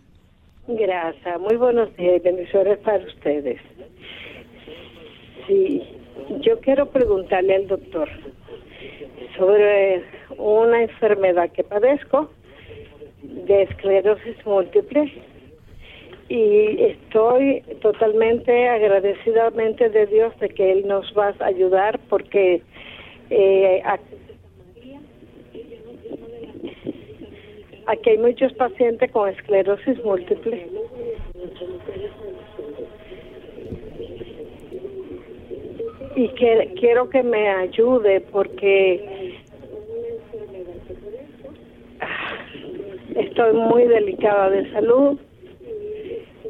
Gracias. Muy buenos días y bendiciones para ustedes. Sí, yo quiero preguntarle al doctor sobre una enfermedad que padezco de esclerosis múltiple y estoy totalmente agradecidamente de Dios de que Él nos va a ayudar porque eh, aquí hay muchos pacientes con esclerosis múltiple y que quiero que me ayude porque estoy muy delicada de salud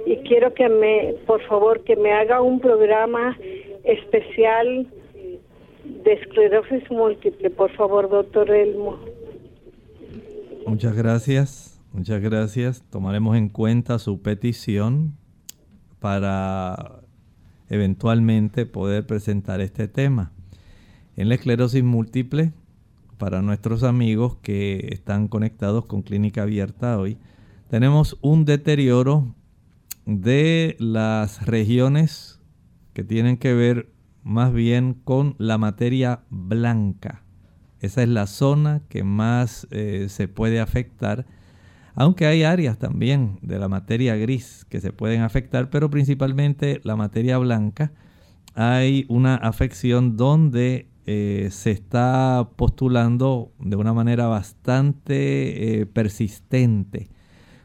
y quiero que me, por favor, que me haga un programa especial de esclerosis múltiple, por favor, doctor Elmo. Muchas gracias, muchas gracias. Tomaremos en cuenta su petición para eventualmente poder presentar este tema. En la esclerosis múltiple, para nuestros amigos que están conectados con Clínica Abierta hoy, tenemos un deterioro de las regiones que tienen que ver más bien con la materia blanca. Esa es la zona que más eh, se puede afectar aunque hay áreas también de la materia gris que se pueden afectar, pero principalmente la materia blanca. Hay una afección donde eh, se está postulando de una manera bastante eh, persistente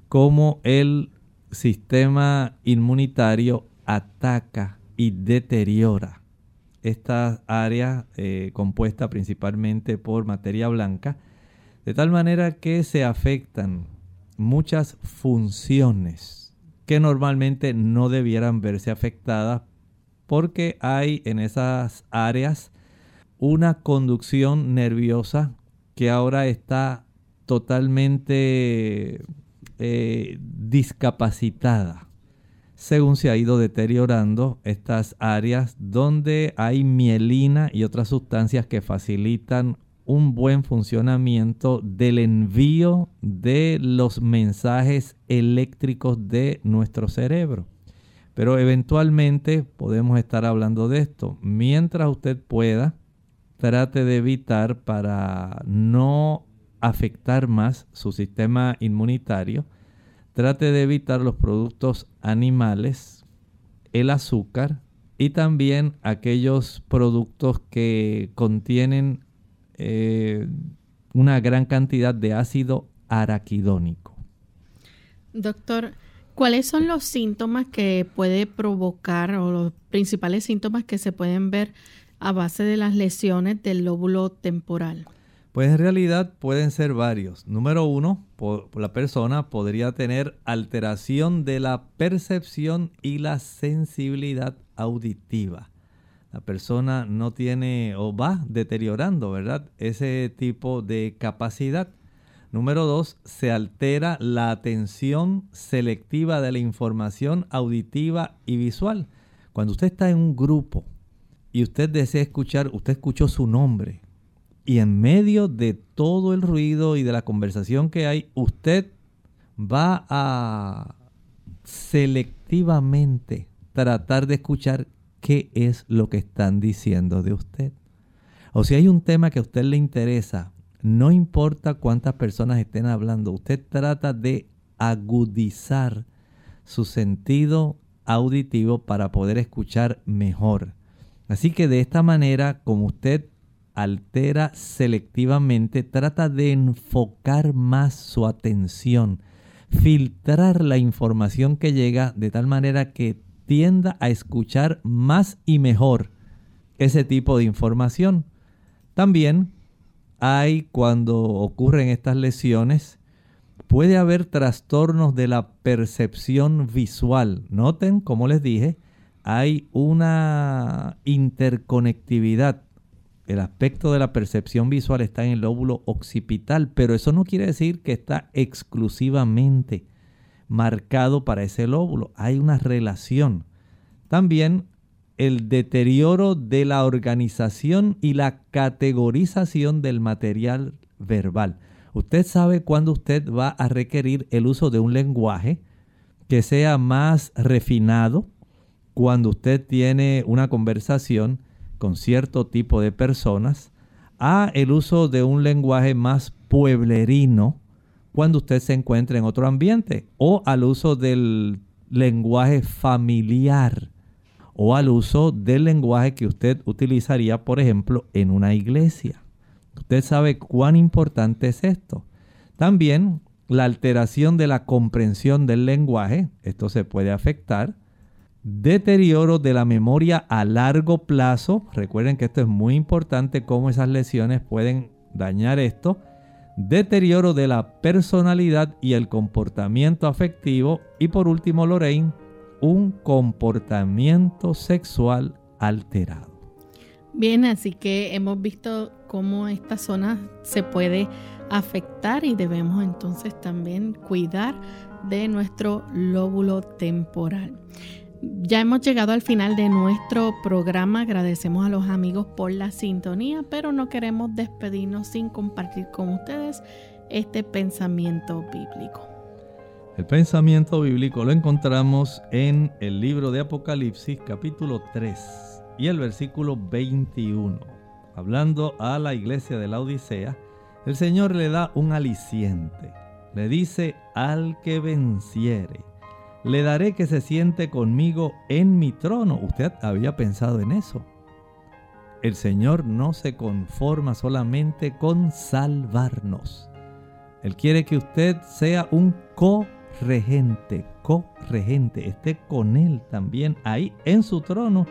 cómo el sistema inmunitario ataca y deteriora esta área eh, compuesta principalmente por materia blanca, de tal manera que se afectan muchas funciones que normalmente no debieran verse afectadas porque hay en esas áreas una conducción nerviosa que ahora está totalmente eh, discapacitada según se ha ido deteriorando estas áreas donde hay mielina y otras sustancias que facilitan un buen funcionamiento del envío de los mensajes eléctricos de nuestro cerebro. Pero eventualmente podemos estar hablando de esto. Mientras usted pueda, trate de evitar para no afectar más su sistema inmunitario. Trate de evitar los productos animales, el azúcar y también aquellos productos que contienen eh, una gran cantidad de ácido araquidónico. Doctor, ¿cuáles son los síntomas que puede provocar o los principales síntomas que se pueden ver a base de las lesiones del lóbulo temporal? Pues en realidad pueden ser varios. Número uno, la persona podría tener alteración de la percepción y la sensibilidad auditiva la persona no tiene o va deteriorando, ¿verdad? Ese tipo de capacidad. Número dos, se altera la atención selectiva de la información auditiva y visual. Cuando usted está en un grupo y usted desea escuchar, usted escuchó su nombre y en medio de todo el ruido y de la conversación que hay, usted va a selectivamente tratar de escuchar qué es lo que están diciendo de usted. O si hay un tema que a usted le interesa, no importa cuántas personas estén hablando, usted trata de agudizar su sentido auditivo para poder escuchar mejor. Así que de esta manera, como usted altera selectivamente, trata de enfocar más su atención, filtrar la información que llega de tal manera que tienda a escuchar más y mejor ese tipo de información. También hay cuando ocurren estas lesiones, puede haber trastornos de la percepción visual. Noten, como les dije, hay una interconectividad. El aspecto de la percepción visual está en el lóbulo occipital, pero eso no quiere decir que está exclusivamente marcado para ese lóbulo. Hay una relación. También el deterioro de la organización y la categorización del material verbal. Usted sabe cuándo usted va a requerir el uso de un lenguaje que sea más refinado, cuando usted tiene una conversación con cierto tipo de personas, a el uso de un lenguaje más pueblerino cuando usted se encuentra en otro ambiente, o al uso del lenguaje familiar o al uso del lenguaje que usted utilizaría, por ejemplo, en una iglesia. Usted sabe cuán importante es esto. También la alteración de la comprensión del lenguaje, esto se puede afectar. Deterioro de la memoria a largo plazo. Recuerden que esto es muy importante, cómo esas lesiones pueden dañar esto. Deterioro de la personalidad y el comportamiento afectivo. Y por último, Lorraine, un comportamiento sexual alterado. Bien, así que hemos visto cómo esta zona se puede afectar y debemos entonces también cuidar de nuestro lóbulo temporal. Ya hemos llegado al final de nuestro programa. Agradecemos a los amigos por la sintonía, pero no queremos despedirnos sin compartir con ustedes este pensamiento bíblico. El pensamiento bíblico lo encontramos en el libro de Apocalipsis capítulo 3 y el versículo 21. Hablando a la iglesia de la Odisea, el Señor le da un aliciente. Le dice al que venciere, le daré que se siente conmigo en mi trono. Usted había pensado en eso. El Señor no se conforma solamente con salvarnos. Él quiere que usted sea un co regente, co-regente, esté con Él también ahí en su trono,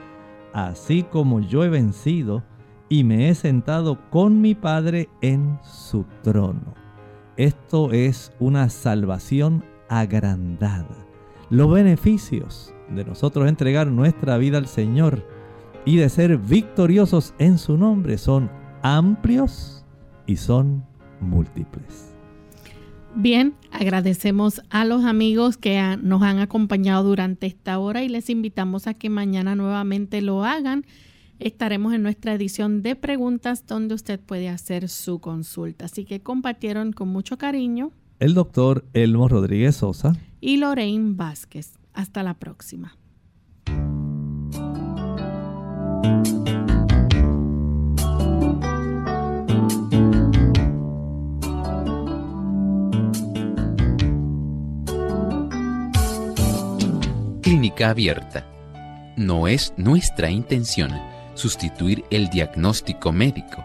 así como yo he vencido y me he sentado con mi Padre en su trono. Esto es una salvación agrandada. Los beneficios de nosotros entregar nuestra vida al Señor y de ser victoriosos en su nombre son amplios y son múltiples. Bien, agradecemos a los amigos que nos han acompañado durante esta hora y les invitamos a que mañana nuevamente lo hagan. Estaremos en nuestra edición de preguntas donde usted puede hacer su consulta. Así que compartieron con mucho cariño el doctor Elmo Rodríguez Sosa y Lorraine Vázquez. Hasta la próxima. Clínica Abierta. No es nuestra intención sustituir el diagnóstico médico.